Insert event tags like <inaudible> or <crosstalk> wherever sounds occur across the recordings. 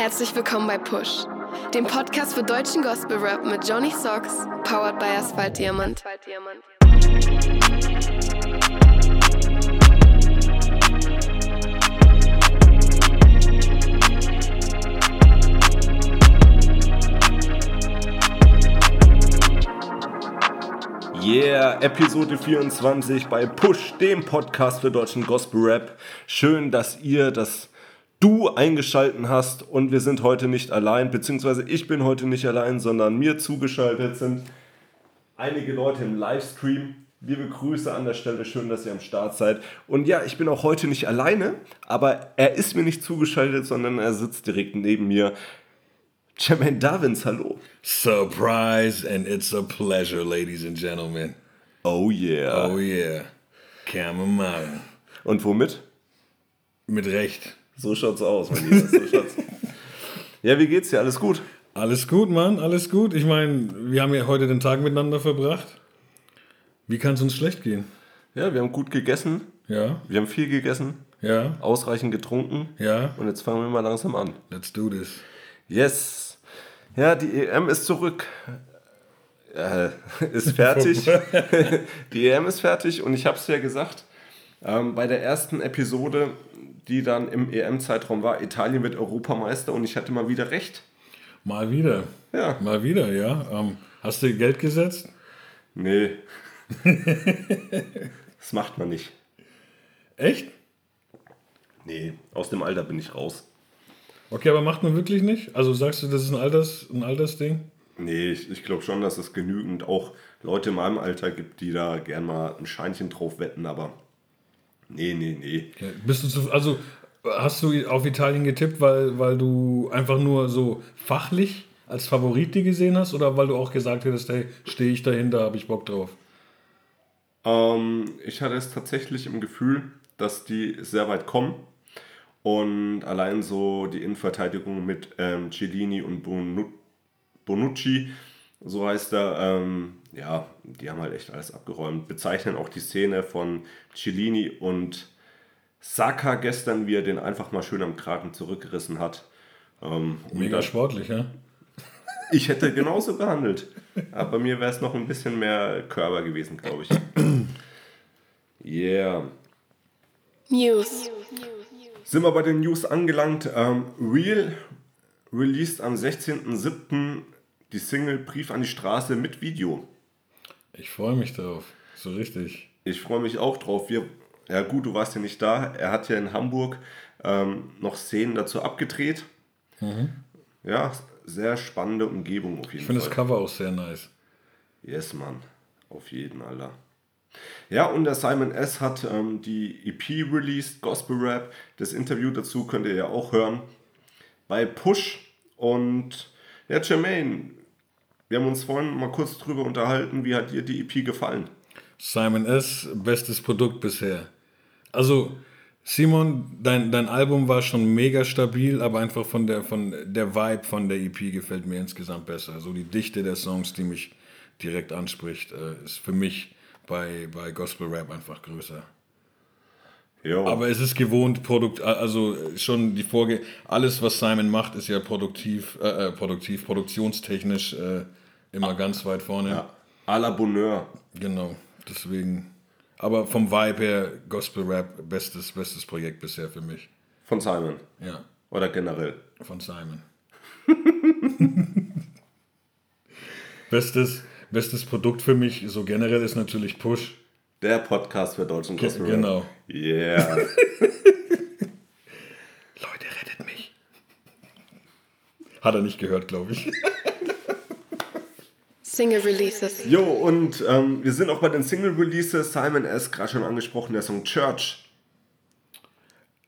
Herzlich willkommen bei Push, dem Podcast für deutschen Gospel Rap mit Johnny Socks, powered by Asphalt Diamant. Yeah, Episode 24 bei Push, dem Podcast für deutschen Gospel Rap. Schön, dass ihr das Du eingeschalten hast und wir sind heute nicht allein, beziehungsweise ich bin heute nicht allein, sondern mir zugeschaltet sind einige Leute im Livestream. Liebe Grüße an der Stelle, schön, dass ihr am Start seid. Und ja, ich bin auch heute nicht alleine, aber er ist mir nicht zugeschaltet, sondern er sitzt direkt neben mir. Jermaine Davins, hallo. Surprise, and it's a pleasure, ladies and gentlemen. Oh yeah. Oh yeah. Chamomile. Und womit? Mit Recht. So schaut's aus, mein Lieber. So schaut's. <laughs> ja, wie geht's dir? Alles gut? Alles gut, Mann, alles gut. Ich meine, wir haben ja heute den Tag miteinander verbracht. Wie kann es uns schlecht gehen? Ja, wir haben gut gegessen. Ja, Wir haben viel gegessen. ja, Ausreichend getrunken. ja. Und jetzt fangen wir mal langsam an. Let's do this. Yes. Ja, die EM ist zurück. Äh, <laughs> ist fertig. <laughs> die EM ist fertig und ich habe es ja gesagt, ähm, bei der ersten Episode, die dann im EM-Zeitraum war, Italien wird Europameister und ich hatte mal wieder recht. Mal wieder. Ja. Mal wieder, ja. Ähm, hast du Geld gesetzt? Nee. <laughs> das macht man nicht. Echt? Nee, aus dem Alter bin ich raus. Okay, aber macht man wirklich nicht? Also sagst du, das ist ein, Alters, ein Altersding? Nee, ich, ich glaube schon, dass es genügend auch Leute in meinem Alter gibt, die da gern mal ein Scheinchen drauf wetten, aber nee, nee, nee. Ja, Bist du zu, also hast du auf Italien getippt, weil, weil du einfach nur so fachlich als Favorit die gesehen hast oder weil du auch gesagt hättest, hey, stehe ich dahinter, habe ich Bock drauf? Ähm, ich hatte es tatsächlich im Gefühl, dass die sehr weit kommen. Und allein so die Innenverteidigung mit ähm, Cellini und Bonu Bonucci, so heißt er, ähm, ja, die haben halt echt alles abgeräumt. Bezeichnen auch die Szene von Cellini und Saka gestern, wie er den einfach mal schön am Kragen zurückgerissen hat. Ähm, und Mega dann- sportlich, ja? ich hätte genauso gehandelt. Aber bei mir wäre es noch ein bisschen mehr Körper gewesen, glaube ich. Yeah. News. Sind wir bei den News angelangt. Ähm, Real released am 16.07. die Single Brief an die Straße mit Video. Ich freue mich drauf. So richtig. Ich freue mich auch drauf. Wir, ja gut, du warst ja nicht da. Er hat ja in Hamburg ähm, noch Szenen dazu abgedreht. Ja, sehr spannende Umgebung auf jeden Ich finde Fall. das Cover auch sehr nice. Yes, Mann. Auf jeden, Alter. Ja, und der Simon S. hat ähm, die EP released, Gospel Rap. Das Interview dazu könnt ihr ja auch hören. Bei Push. Und ja, Jermaine, wir haben uns vorhin mal kurz drüber unterhalten. Wie hat dir die EP gefallen? Simon S., bestes Produkt bisher. Also, Simon, dein, dein Album war schon mega stabil, aber einfach von der, von der Vibe von der EP gefällt mir insgesamt besser. Also die Dichte der Songs, die mich direkt anspricht, äh, ist für mich bei, bei Gospel Rap einfach größer. Jo. Aber es ist gewohnt, Produkt, also schon die Vorge... Alles, was Simon macht, ist ja produktiv, äh, äh, produktiv, produktionstechnisch äh, immer ganz weit vorne. ja, à la Bonheur. Genau, deswegen. Aber vom Vibe her, Gospel Rap, bestes, bestes Projekt bisher für mich. Von Simon. Ja, Oder generell. von Simon. <laughs> bestes, bestes Produkt für mich, so generell, ist natürlich Push. Der Podcast für deutschen Gospel Rap. Genau. Yeah. <laughs> Leute, rettet mich. Hat er nicht gehört, glaube ich. <laughs> Single Releases. Jo, und ähm, wir sind auch bei den Single-Releases. Simon S. gerade schon angesprochen, der Song Church.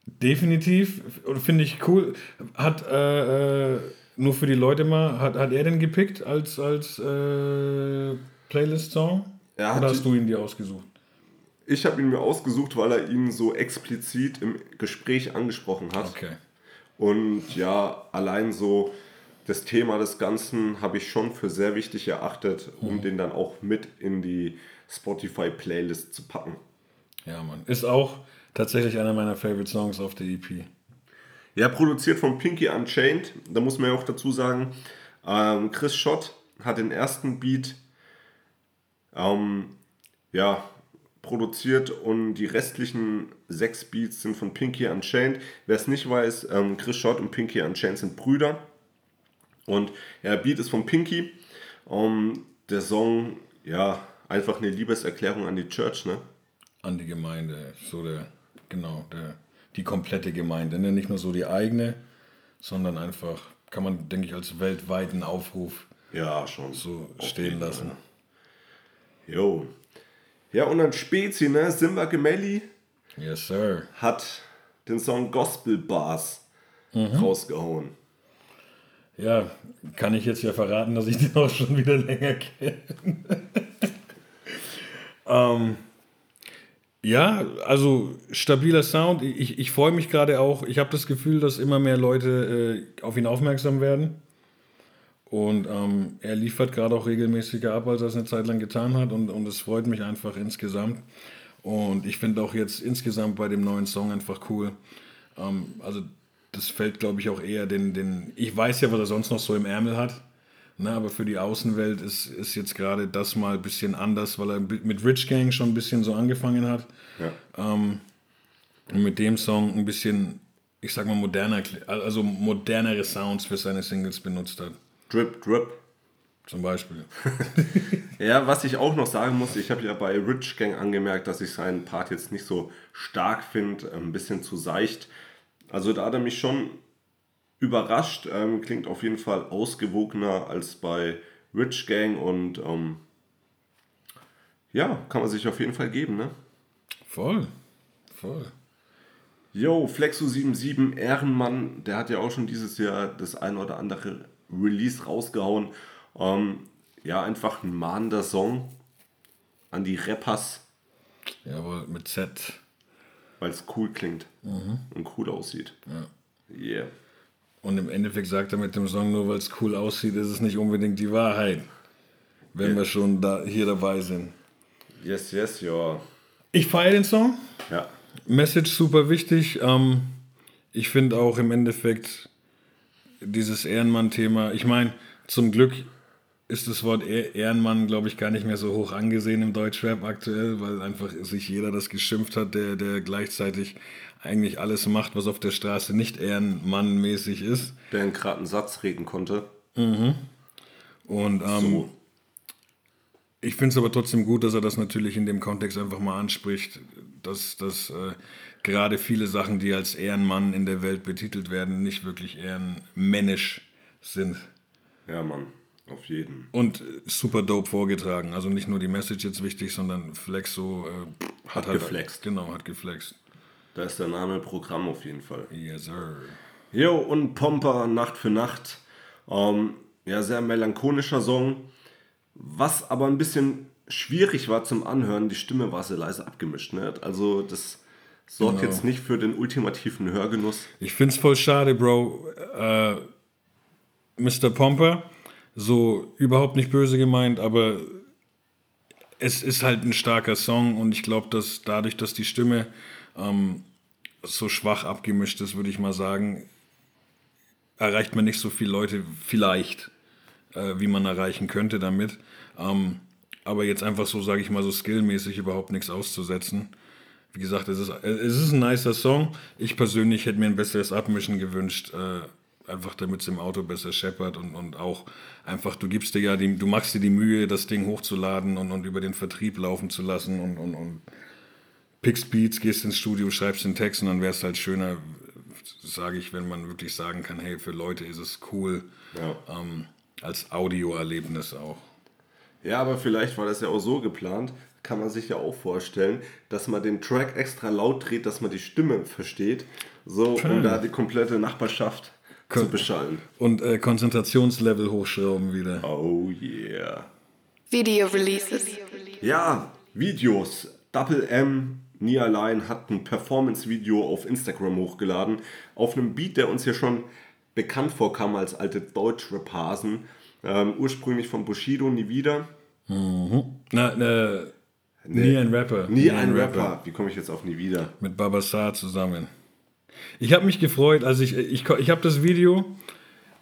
Definitiv, finde ich cool. Hat äh, äh, nur für die Leute mal, hat, hat er den gepickt als, als äh, Playlist-Song? Hat Oder hast du ihn dir ausgesucht? Ich habe ihn mir ausgesucht, weil er ihn so explizit im Gespräch angesprochen hat. Okay. Und ja, allein so das Thema des Ganzen habe ich schon für sehr wichtig erachtet, um den dann auch mit in die Spotify-Playlist zu packen. Ja, Mann. Ist auch tatsächlich einer meiner Favorite Songs auf der EP. Ja, produziert von Pinky Unchained. Da muss man ja auch dazu sagen, ähm, Chris Schott hat den ersten Beat ähm, ja, produziert und die restlichen sechs Beats sind von Pinky Unchained. Wer es nicht weiß, ähm, Chris Schott und Pinky Unchained sind Brüder. Und ja, Beat ist von Pinky. Um, der Song, ja, einfach eine Liebeserklärung an die Church, ne? An die Gemeinde, so der, genau, der, die komplette Gemeinde, ne? nicht nur so die eigene, sondern einfach, kann man, denke ich, als weltweiten Aufruf ja, schon. so stehen lassen. Jo. Ja, und dann Spezi, ne? Simba Gemelli Yes, sir. hat den Song Gospel Bars rausgehauen. Ja, kann ich jetzt ja verraten, dass ich den auch schon wieder länger kenne. <laughs> ähm, ja, also stabiler Sound. Ich, ich freue mich gerade auch. Ich habe das Gefühl, dass immer mehr Leute äh, auf ihn aufmerksam werden. Und ähm, er liefert gerade auch regelmäßiger ab, als er es eine Zeit lang getan hat. Und, und es freut mich einfach insgesamt. Und ich finde auch jetzt insgesamt bei dem neuen Song einfach cool. Ähm, also das fällt, glaube ich, auch eher den, den. Ich weiß ja, was er sonst noch so im Ärmel hat. Ne, aber für die Außenwelt ist, ist jetzt gerade das mal ein bisschen anders, weil er mit Rich Gang schon ein bisschen so angefangen hat. Ja. Ähm, und mit dem Song ein bisschen, ich sag mal, moderner, also modernere Sounds für seine Singles benutzt hat. Drip, Drip. Zum Beispiel. <laughs> Ja, was ich auch noch sagen muss, ich habe ja bei Rich Gang angemerkt, dass ich seinen Part jetzt nicht so stark finde, ein bisschen zu seicht. Also da hat er mich schon überrascht, ähm, klingt auf jeden Fall ausgewogener als bei Rich Gang und ähm, ja, kann man sich auf jeden Fall geben, ne? Voll. Voll. Yo, Flexo77, Ehrenmann, der hat ja auch schon dieses Jahr das ein oder andere Release rausgehauen. Ähm, ja, einfach ein mahnender Song an die Rappers, Jawohl, mit Z. weil es cool klingt und cool aussieht. Ja. Yeah. Und im Endeffekt sagt er mit dem Song, nur weil es cool aussieht, ist es nicht unbedingt die Wahrheit. Wenn wir schon da, hier dabei sind. Yes, yes, ja. Ich feiere den Song. Ja. Message super wichtig. Ähm, ich finde auch im Endeffekt dieses Ehrenmann-Thema. Ich meine, zum Glück ist das Wort Eh- Ehrenmann, glaube ich, gar nicht mehr so hoch angesehen im Deutschrap aktuell, weil einfach sich jeder das geschimpft hat, der, der gleichzeitig eigentlich alles macht, was auf der Straße nicht ehrenmannmäßig ist. Der gerade einen Satz reden konnte. Und ähm, So. Ich finde es aber trotzdem gut, dass er das natürlich in dem Kontext einfach mal anspricht, dass, dass äh, gerade viele Sachen, die als Ehrenmann in der Welt betitelt werden, nicht wirklich ehrenmännisch sind. Ja, Mann. Auf jeden. Und äh, super dope vorgetragen. Also nicht nur die Message jetzt wichtig, sondern Flexo äh, Hat halt- geflext. Genau, hat geflext. Da ist der Name Programm auf jeden Fall. Yes, sir. Jo, und Pomper Nacht für Nacht. Ähm, ja, sehr melancholischer Song. Was aber ein bisschen schwierig war zum Anhören, die Stimme war sehr leise abgemischt. Ne? Also das sorgt Genau. jetzt nicht für den ultimativen Hörgenuss. Ich find's voll schade, Bro. Äh, Mr. Pomper, so überhaupt nicht böse gemeint, aber es ist halt ein starker Song und ich glaube, dass dadurch, dass die Stimme ähm, so schwach abgemischt ist, würde ich mal sagen, erreicht man nicht so viele Leute vielleicht, äh, wie man erreichen könnte damit. Ähm, aber jetzt einfach so, sage ich mal, so skillmäßig überhaupt nichts auszusetzen. Wie gesagt, es ist, es ist ein nicer Song. Ich persönlich hätte mir ein besseres Abmischen gewünscht, äh, einfach damit es im Auto besser scheppert und, und auch einfach, du gibst dir ja, die, du machst dir die Mühe, das Ding hochzuladen und, und über den Vertrieb laufen zu lassen und, und, und pickst Beats, gehst ins Studio, schreibst den Text und dann wäre es halt schöner, sage ich, wenn man wirklich sagen kann, hey, für Leute ist es cool, Ja. ähm, als Audioerlebnis auch. Ja, aber vielleicht war das ja auch so geplant, kann man sich ja auch vorstellen, dass man den Track extra laut dreht, dass man die Stimme versteht, so um da die komplette Nachbarschaft zu beschallen. Und äh, Konzentrationslevel hochschrauben wieder. Oh yeah. Video Releases. Ja, Videos. Double M, nie allein, hat ein Performance-Video auf Instagram hochgeladen. Auf einem Beat, der uns ja schon bekannt vorkam als alte Deutsch-Rap-Hasen. Ähm, ursprünglich von Bushido, nie wieder. Na, äh, nie ein Rapper. Nie ein Rapper. Wie komme ich jetzt auf nie wieder? Mit Babasar zusammen. Ich habe mich gefreut, als ich, ich, ich habe das Video,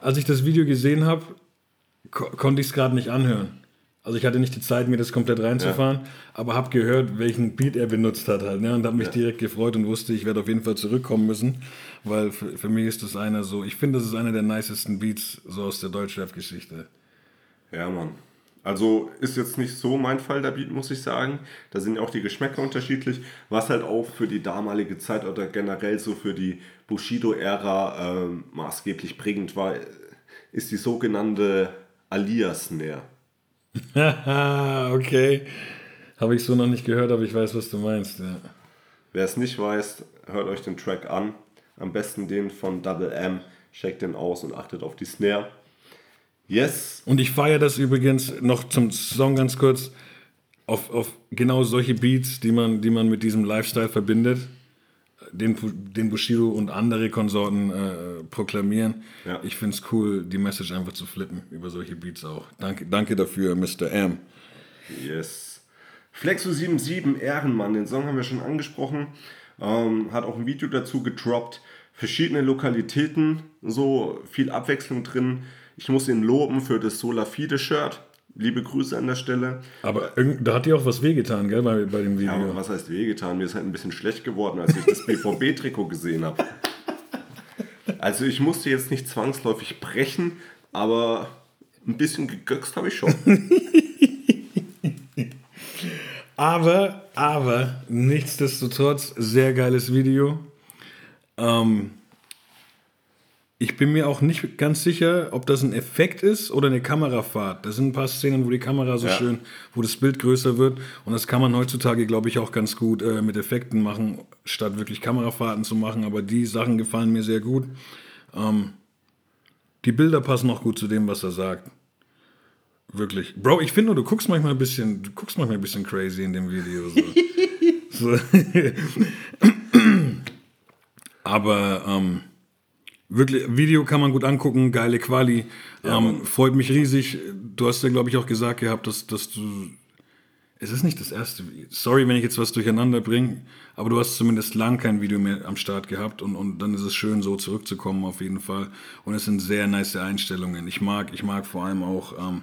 als ich das Video gesehen habe, ko konnte ich es gerade nicht anhören. Also ich hatte nicht die Zeit, mir das komplett reinzufahren, ja. aber habe gehört, welchen Beat er benutzt hat halt, ne? und habe mich ja. direkt gefreut und wusste, ich werde auf jeden Fall zurückkommen müssen, weil für, für mich ist das einer so, ich finde, das ist einer der nicesten Beats so aus der Deutschrap-Geschichte. Ja, Mann. Also ist jetzt nicht so mein Fall, der Beat, muss ich sagen. Da sind ja auch die Geschmäcker unterschiedlich, was halt auch für die damalige Zeit oder generell so für die Bushido-Ära äh, maßgeblich prägend war, ist die sogenannte Alias-Snare. <laughs> okay. Habe ich so noch nicht gehört, aber ich weiß, was du meinst. Ja. Wer es nicht weiß, hört euch den Track an. Am besten den von Double M. Checkt den aus und achtet auf die Snare. Yes. Und ich feiere das übrigens noch zum Song ganz kurz auf, auf genau solche Beats, die man, die man mit diesem Lifestyle verbindet den, den Bushido und andere Konsorten äh, proklamieren. Ja. Ich finde es cool, die Message einfach zu flippen über solche Beats auch. Danke, danke dafür, Mr. M. Yes. Flexo 77 Ehrenmann, den Song haben wir schon angesprochen. Ähm, hat auch ein Video dazu gedroppt. Verschiedene Lokalitäten, so viel Abwechslung drin. Ich muss ihn loben für das Solafide Shirt. Liebe Grüße an der Stelle. Aber da hat dir auch was wehgetan, gell, bei, bei dem Video. Ja, was heißt wehgetan? Mir ist halt ein bisschen schlecht geworden, als ich das BVB-Trikot gesehen habe. Also ich musste jetzt nicht zwangsläufig brechen, aber ein bisschen gegöxt habe ich schon. <laughs> aber, aber, nichtsdestotrotz, sehr geiles Video. Ähm, ich bin mir auch nicht ganz sicher, ob das ein Effekt ist oder eine Kamerafahrt. Da sind ein paar Szenen, wo die Kamera so ja. schön, wo das Bild größer wird. Und das kann man heutzutage, glaube ich, auch ganz gut äh, mit Effekten machen, statt wirklich Kamerafahrten zu machen. Aber die Sachen gefallen mir sehr gut. Ähm, die Bilder passen auch gut zu dem, was er sagt. Wirklich. Bro, ich finde, du guckst manchmal ein bisschen, du guckst manchmal ein bisschen crazy in dem Video. So. <laughs> so. <laughs> Aber ähm, Wirklich, Video kann man gut angucken, geile Quali. Ja, ähm, freut mich riesig. Du hast ja, glaube ich, auch gesagt gehabt, dass, dass du. Es ist nicht das erste. Sorry, wenn ich jetzt was durcheinander bringe, aber du hast zumindest lang kein Video mehr am Start gehabt und, und dann ist es schön, so zurückzukommen auf jeden Fall. Und es sind sehr nice Einstellungen. Ich mag, ich mag vor allem auch. Ähm,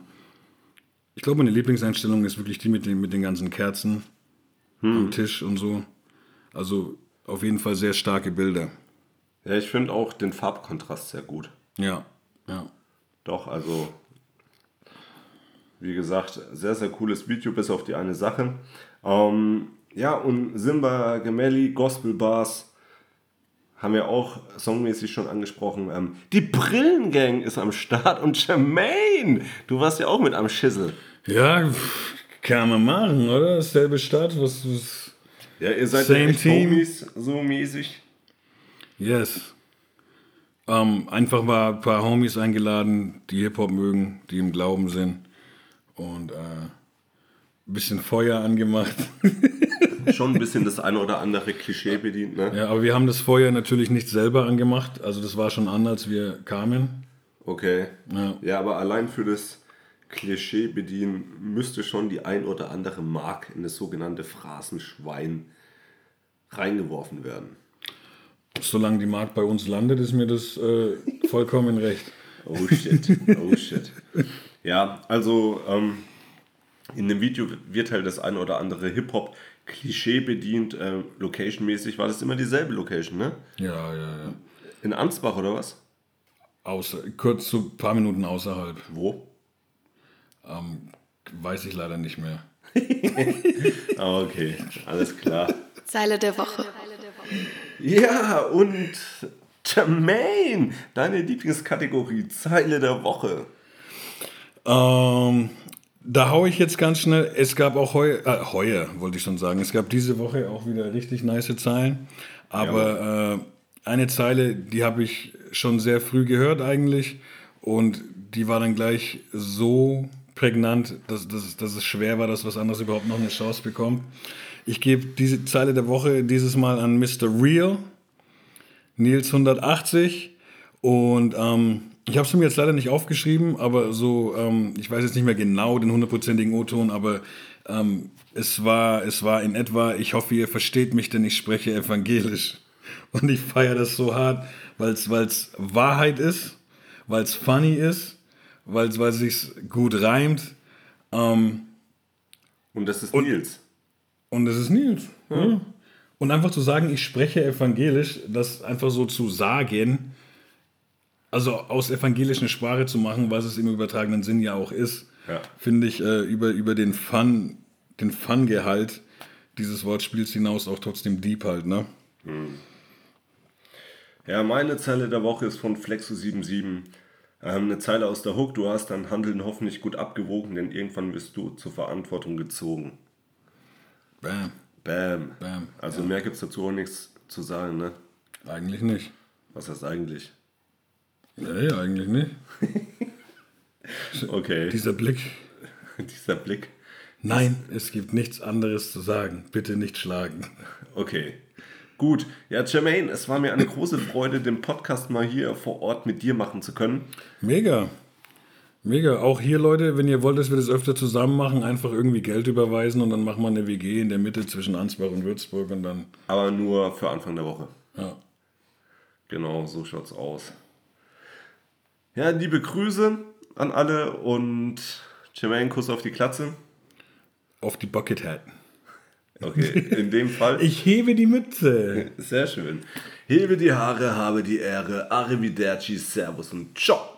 ich glaube, meine Lieblingseinstellung ist wirklich die mit den, mit den ganzen Kerzen hm. am Tisch und so. Also auf jeden Fall sehr starke Bilder. Ja, ich finde auch den Farbkontrast sehr gut. Ja, ja. Doch, also wie gesagt, sehr, sehr cooles Video, bis auf die eine Sache. Ähm, ja, und Simba Gemelli, Gospel Bars, haben wir auch songmäßig schon angesprochen. Ähm, die Brillengang ist am Start und Jermaine, du warst ja auch mit am Schissel. Ja, kann man machen, oder? Dasselbe Start, was, was Ja, ihr seid Same ja Team. Homies, so mäßig. Yes. Ähm, einfach mal ein paar Homies eingeladen, die Hip-Hop mögen, die im Glauben sind. Und äh, ein bisschen Feuer angemacht. <laughs> Schon ein bisschen das eine oder andere Klischee bedient, ne? Ja, aber wir haben das Feuer natürlich nicht selber angemacht. Also das war schon an, als wir kamen. Okay. Ja, ja aber allein für das Klischee bedienen müsste schon die ein oder andere Mark in das sogenannte Phrasenschwein reingeworfen werden. Solange die Markt bei uns landet, ist mir das äh, vollkommen recht. <laughs> Oh shit, oh shit. Ja, also ähm, in dem Video wird halt das eine oder andere Hip-Hop-Klischee bedient. Äh, Location-mäßig war das immer dieselbe Location, ne? Ja, ja, ja. In Ansbach oder was? Außer, kurz so ein paar Minuten außerhalb. Wo? Ähm, weiß ich leider nicht mehr. <laughs> okay, alles klar. Zeile der Woche. Ja, und Jermaine, deine Lieblingskategorie, Zeile der Woche. Ähm, da haue ich jetzt ganz schnell. Es gab auch heuer, äh, heuer wollte ich schon sagen, es gab diese Woche auch wieder richtig nice Zeilen. Aber ja. äh, eine Zeile, die habe ich schon sehr früh gehört eigentlich. Und die war dann gleich so prägnant, dass, dass, dass es schwer war, dass was anderes überhaupt noch eine Chance bekommt. Ich gebe diese Zeile der Woche dieses Mal an Mr. Real, Nils 180. Und ähm, ich habe es mir jetzt leider nicht aufgeschrieben, aber so, ähm, ich weiß jetzt nicht mehr genau den hundertprozentigen O-Ton, aber ähm, es, war, es war in etwa, ich hoffe, ihr versteht mich, denn ich spreche evangelisch. Und ich feiere das so hart, weil es Wahrheit ist, weil es funny ist, weil es sich gut reimt. Ähm, und das ist Nils. Und das ist Nils. Ja. Und einfach zu sagen, ich spreche evangelisch, das einfach so zu sagen, also aus evangelischen Sprache zu machen, was es im übertragenen Sinn ja auch ist, ja. finde ich äh, über, über den Fun, den Fun-Gehalt dieses Wortspiels hinaus auch trotzdem deep halt, ne? Hm. Ja, meine Zeile der Woche ist von Flexo77. Ähm, eine Zeile aus der Hook, du hast dein Handeln hoffentlich gut abgewogen, denn irgendwann wirst du zur Verantwortung gezogen. Bam. Bam. Bam. Also ja. mehr gibt es dazu auch nichts zu sagen, ne? Eigentlich nicht. Was heißt eigentlich? Nee, eigentlich nicht. <laughs> okay. Dieser Blick. <laughs> Dieser Blick. Nein, es gibt nichts anderes zu sagen. Bitte nicht schlagen. Okay. Gut. Ja, Jermaine, es war mir eine große Freude, den Podcast mal hier vor Ort mit dir machen zu können. Mega. Mega. Auch hier, Leute, wenn ihr wollt, dass wir das öfter zusammen machen, einfach irgendwie Geld überweisen und dann machen wir eine WG in der Mitte zwischen Ansbach und Würzburg und dann. Aber nur für Anfang der Woche. Ja. Genau, so schaut's aus. Ja, liebe Grüße an alle und Jermaine, Kuss auf die Klatze. Auf die Bucket Hat. Okay, in dem Fall. <laughs> Ich hebe die Mütze. Sehr schön. Hebe die Haare, habe die Ehre. Arrivederci, Servus und Ciao.